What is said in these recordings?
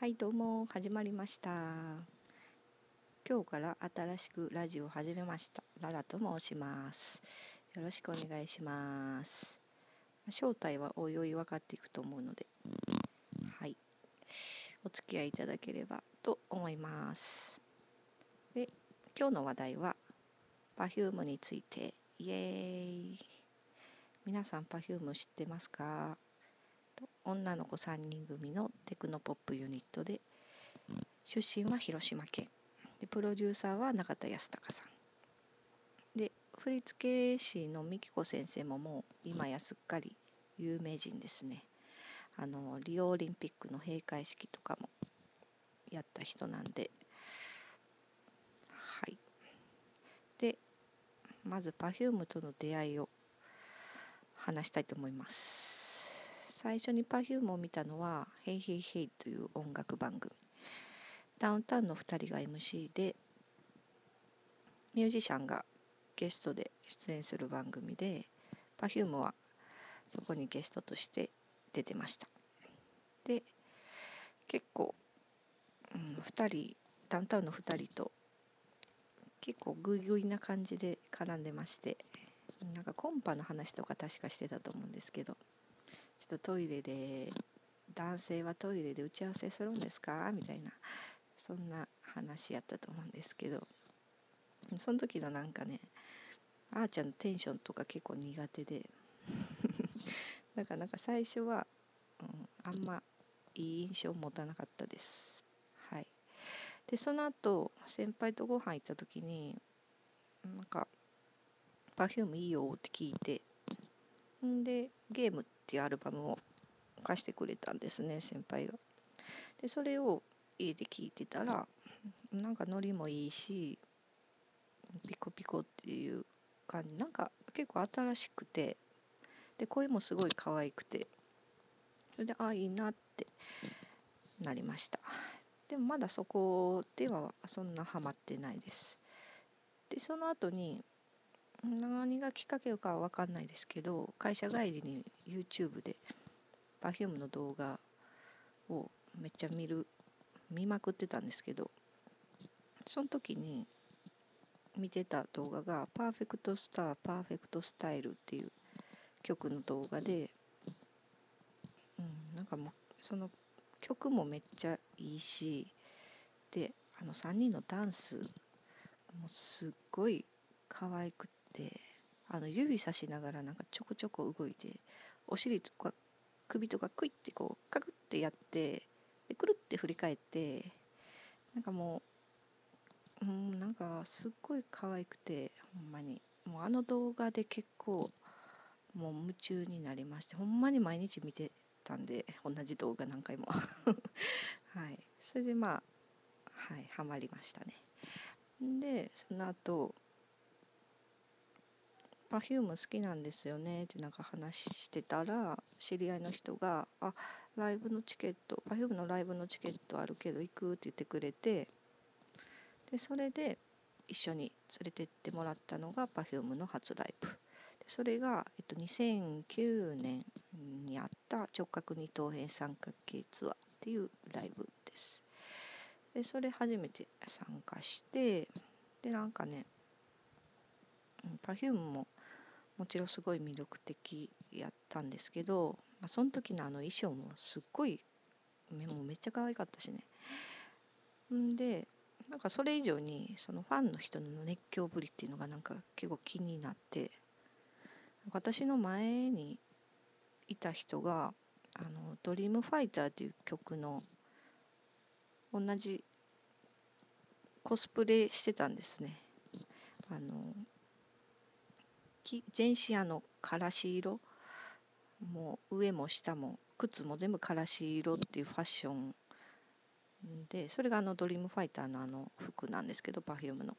はいどうも始まりました。今日から新しくラジオを始めましたララと申します。よろしくお願いします。正体はおいおい分かっていくと思うのではい。お付き合いいただければと思います。で今日の話題は Perfume について。イエーイ。皆さん Perfume 知ってますか？女の子3人組のテクノポップユニットで出身は広島県。でプロデューサーは中田康隆さん。で振付師の美紀子先生ももう今やすっかり有名人ですね。あのリオオリンピックの閉会式とかもやった人なんで。はい。でまず Perfume との出会いを話したいと思います最初に Perfume を見たのは「Hey Hey Hey」という音楽番組。ダウンタウンの2人が MC でミュージシャンがゲストで出演する番組で Perfume はそこにゲストとして出てました。で結構、うん、2人ダウンタウンの2人と結構グイグイな感じで絡んでましてなんかコンパの話とか確かしてたと思うんですけど。とトイレで男性はトイレで打ち合わせするんですか？みたいなそんな話やったと思うんですけどその時のなんかねあーちゃんのテンションとか結構苦手で だかなか最初は、うん、あんまいい印象を持たなかったです。はい。でその後先輩とご飯行った時になんか「Perfume いいよ」って聞いてんでゲームっていうアルバムを貸してくれたんですね先輩が。でそれを家で聴いてたらなんかノリもいいしピコピコっていう感じなんか結構新しくてで声もすごい可愛くてそれでああいいなってなりましたでもまだそこではそんなハマってないですでその後に何がきっかけかは分かんないですけど会社帰りに YouTube で Perfume の動画をめっちゃ見る見まくってたんですけどその時に見てた動画が「パーフェクトスターパーフェクトスタイル」っていう曲の動画で、うん、なんかもうその曲もめっちゃいいしであの3人のダンスもすっごい可愛くてあの指さしながらなんかちょこちょこ動いてお尻とか首とかクイッてこうカクッてやってでくるって振り返ってなんかもううんなんかすっごい可愛くてほんまに。もうあの動画で結構もう夢中になりましてほんまに毎日見てたんで同じ動画何回も。はい。それでまあはいハマりましたね。でその後 Perfume 好きなんですよねってなんか話してたら知り合いの人が「あライブのチケット Perfume のライブのチケットあるけど行く?」って言ってくれてでそれで一緒に連れてってもらったのが Perfume の初ライブでそれが、えっと、2009年にあった直角二等辺三角形ツアーっていうライブですでそれ初めて参加してでなんかね Perfume ももちろんすごい魅力的やったんですけど、まあ、その時のあの衣装もすっごいもうめっちゃ可愛かったしねんでなんかそれ以上にそのファンの人の熱狂ぶりっていうのがなんか結構気になって私の前にいた人が「あのドリームファイター」っていう曲の同じコスプレしてたんですね。あの全身あのからし色もう上も下も靴も全部からし色っていうファッションでそれがあのドリームファイターのあの服なんですけど Perfume の。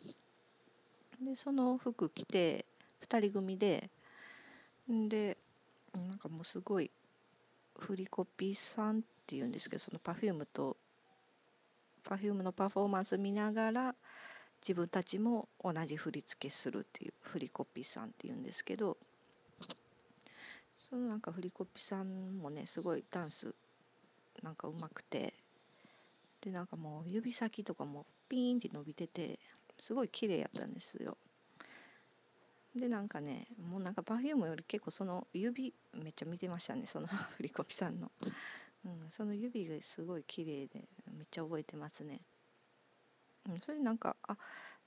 でその服着て2人組ででなんかもうすごい振りコピーさんっていうんですけどその Perfume と Perfume のパフォーマンス見ながら自分たちも同じ振り付けするっていう振りコピーさんっていうんですけどそのなんか振りコピーさんもねすごいダンスなんかうまくてでなんかもう指先とかもピーンって伸びててすごい綺麗やったんですよ。でなんかねもうなんか Perfume より結構その指めっちゃ見てましたねその振りコピーさんの、うん、その指がすごい綺麗でめっちゃ覚えてますね、うん、それなんかあ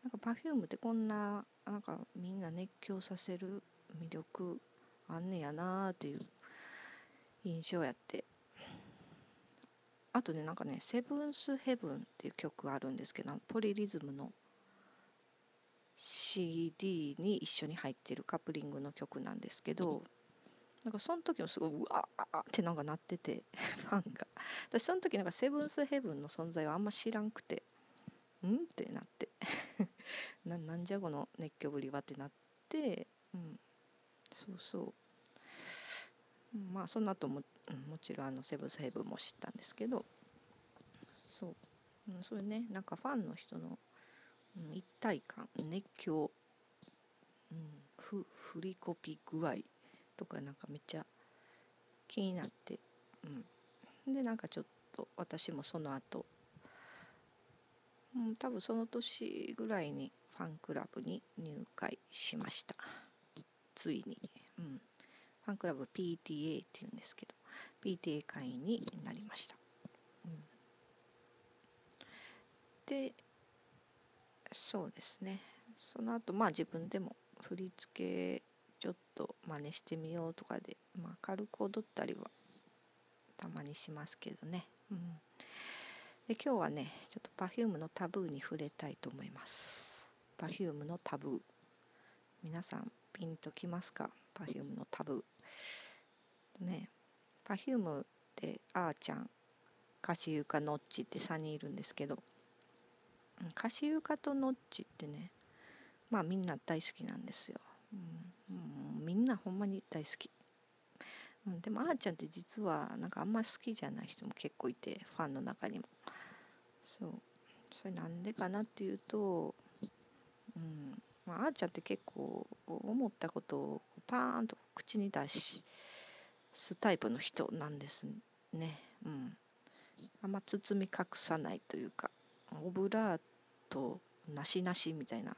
なんか Perfume ってこんななんかみんな熱狂させる魅力あんねやなーっていう印象やって。あとねなんかね「セブンス・ヘブン」っていう曲があるんですけどポリリズムの CD に一緒に入ってるカップリングの曲なんですけどなんかその時もすごいうわーってなんかなってて ファンが。私その時なんかセブンスヘブンの存在はあんま知らんくて。ん？ってなって。ななんじゃこの熱狂ぶりは？ってなって。うん。そうそう、まあその後も、うん、もちろんあのセブンスヘブンも知ったんですけど。そう、うん、それね。なんかファンの人のうん、一体感熱狂、うん、ふ振りコピ具合とかなんかめっちゃ気になって、うん、でなんかちょっと私もその後、うん、多分その年ぐらいにファンクラブに入会しました。ついに、うん、ファンクラブ PTA っていうんですけど PTA 会員になりました、うん、でそうですね。その後まあ自分でも振り付けちょっと真似してみようとかで、まあ、軽く踊ったりはたまにしますけどね、うん、で今日はねちょっと Perfume のタブーに触れたいと思います。Perfume のタブー。皆さんピンときますか？Perfume のタブー。ね Perfume ってあーちゃん歌手ゆかのっちって3人いるんですけどカシユカとノッチってねまあみんな大好きなんですよ、うん、みんなほんまに大好き、うん、でもあーちゃんって実はなんかあんま好きじゃない人も結構いてファンの中にも。そう。それなんでかなっていうと、うんまあ、あーちゃんって結構思ったことをパーンと口に出しすタイプの人なんですね、うん、あんま包み隠さないというかオブラーとなしなしみたいな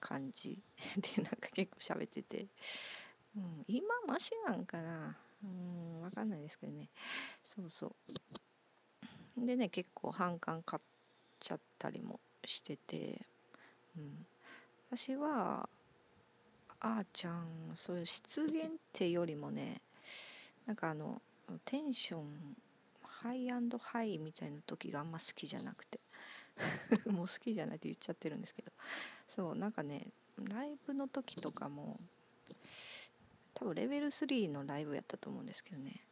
感じでなんか結構喋ってて、うん、今マシなんかな？うん分かんないですけどね。そうそう。でね結構反感買っちゃったりもしてて、うん、私はあーちゃんそういう失言ってよりもねなんかあのテンションハイハイみたいな時があんま好きじゃなくて。もう好きじゃないって言っちゃってるんですけど。そうなんかねライブの時とかも多分レベル3のライブやったと思うんですけどね。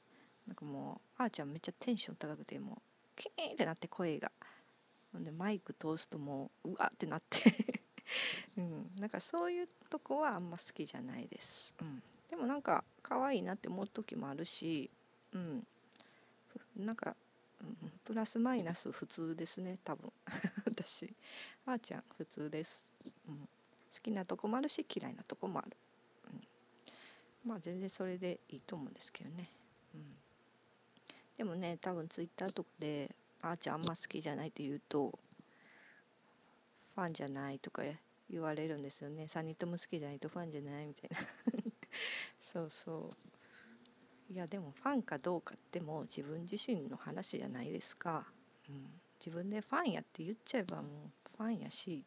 なんかもうあーちゃんめっちゃテンション高くてもうキーンってなって声が。んでマイク通すともううわってなって。うん、なんかそういうとこはあんま好きじゃないです、うん、でもなんか可愛いなって思う時もあるし、うん、なんかうん。プラスマイナス普通ですね多分。私。あーちゃん普通です、うん、好きなとこもあるし嫌いなとこもある、まあ全然それでいいと思うんですけどね、うん、でもね多分ツイッターとかであーちゃんあんま好きじゃないって言うとファンじゃないとか言われるんですよね。3人とも好きじゃないとファンじゃないみたいな。そうそう。いやでもファンかどうかっても自分自身の話じゃないですか、うん、自分でファンやって言っちゃえばもうファンやし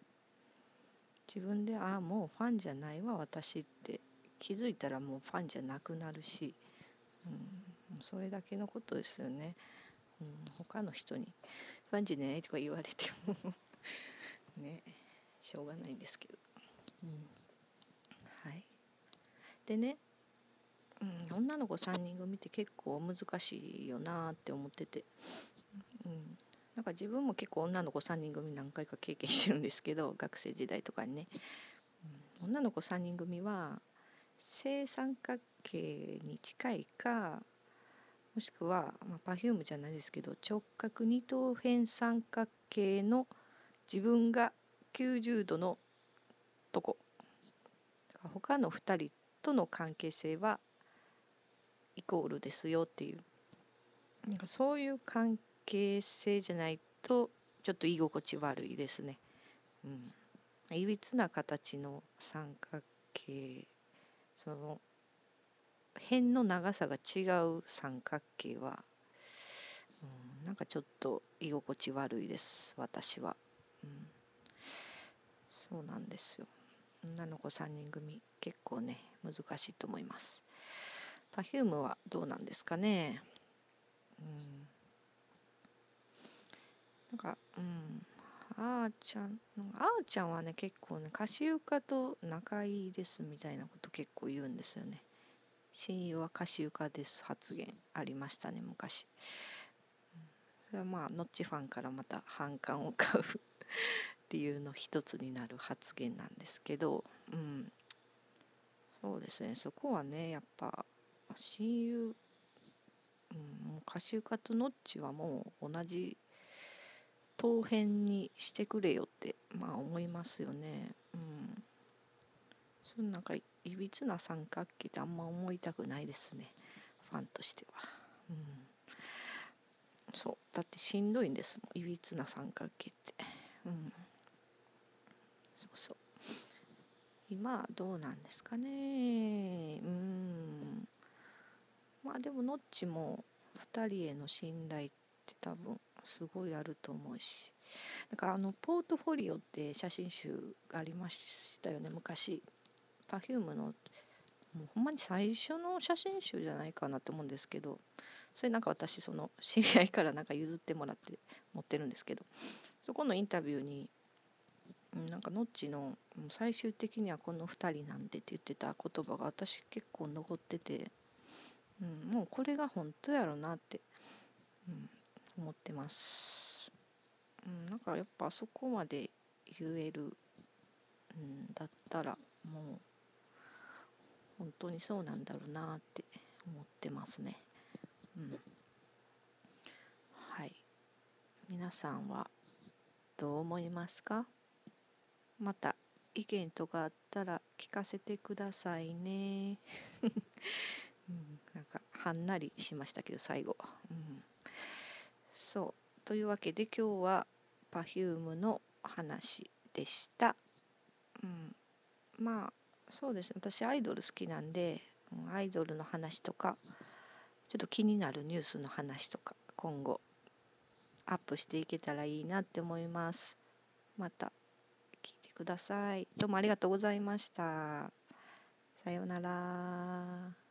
自分でああもうファンじゃないわ私って気づいたらもうファンじゃなくなるし、うん、それだけのことですよね、うん、他の人に「ファンじゃない」とか言われても ねしょうがないんですけど、うん、はい。でねうん、女の子3人組って結構難しいよなって思ってて、うん、なんか自分も結構女の子3人組何回か経験してるんですけど学生時代とかにね、うん、女の子3人組は正三角形に近いかもしくは、まあ、Perfume じゃないですけど直角二等辺三角形の自分が90度のとこ。他の2人との関係性はイコールですよっていう。なんかそういう関係性じゃないとちょっと居心地悪いですね。うん、いびつな形の三角形その辺の長さが違う三角形は、うん、なんかちょっと居心地悪いです私は、うん、そうなんですよ。女の子3人組結構ね難しいと思います。Perfume はどうなんですかね。うん。なんかうん。あーちゃんあーちゃんはね結構ね歌手床と仲いいですみたいなこと結構言うんですよね。親友は歌手床です発言ありましたね昔。それはまあノッチファンからまた反感を買う理由の一つになる発言なんですけど。うん。そうですね。そこはねやっぱ親友、うん、もう歌手家とノッチはもう同じ当編にしてくれよってまあ思いますよね。うん。そのなんかいびつな三角形ってあんま思いたくないですね。ファンとしては。うん。そう。だってしんどいんですもん。いびつな三角形って。うん。そうそう。今どうなんですかね。うん。まあでもノッチも2人への信頼って多分すごいあると思うし。なんかあのポートフォリオって写真集がありましたよね昔。Perfume のもうほんまに最初の写真集じゃないかなと思うんですけど。それなんか私その知り合いからなんか譲ってもらって持ってるんですけど。そこのインタビューになんかノッチの最終的にはこの2人なんでって言ってた言葉が私結構残ってて、うん、もうこれが本当やろなって、うん、思ってます、うん、なんかやっぱあそこまで言える、うん、だったらもう本当にそうなんだろうなって思ってますね。うん、はい皆さんはどう思いますか？また意見とかあったら聞かせてくださいね。うん、なんかはんなりしましたけど最後。そう。というわけで今日は Perfume の話でした。うん、まあそうですね。私アイドル好きなんでアイドルの話とかちょっと気になるニュースの話とか今後アップしていけたらいいなって思います。また聞いてください。どうもありがとうございました。さようなら。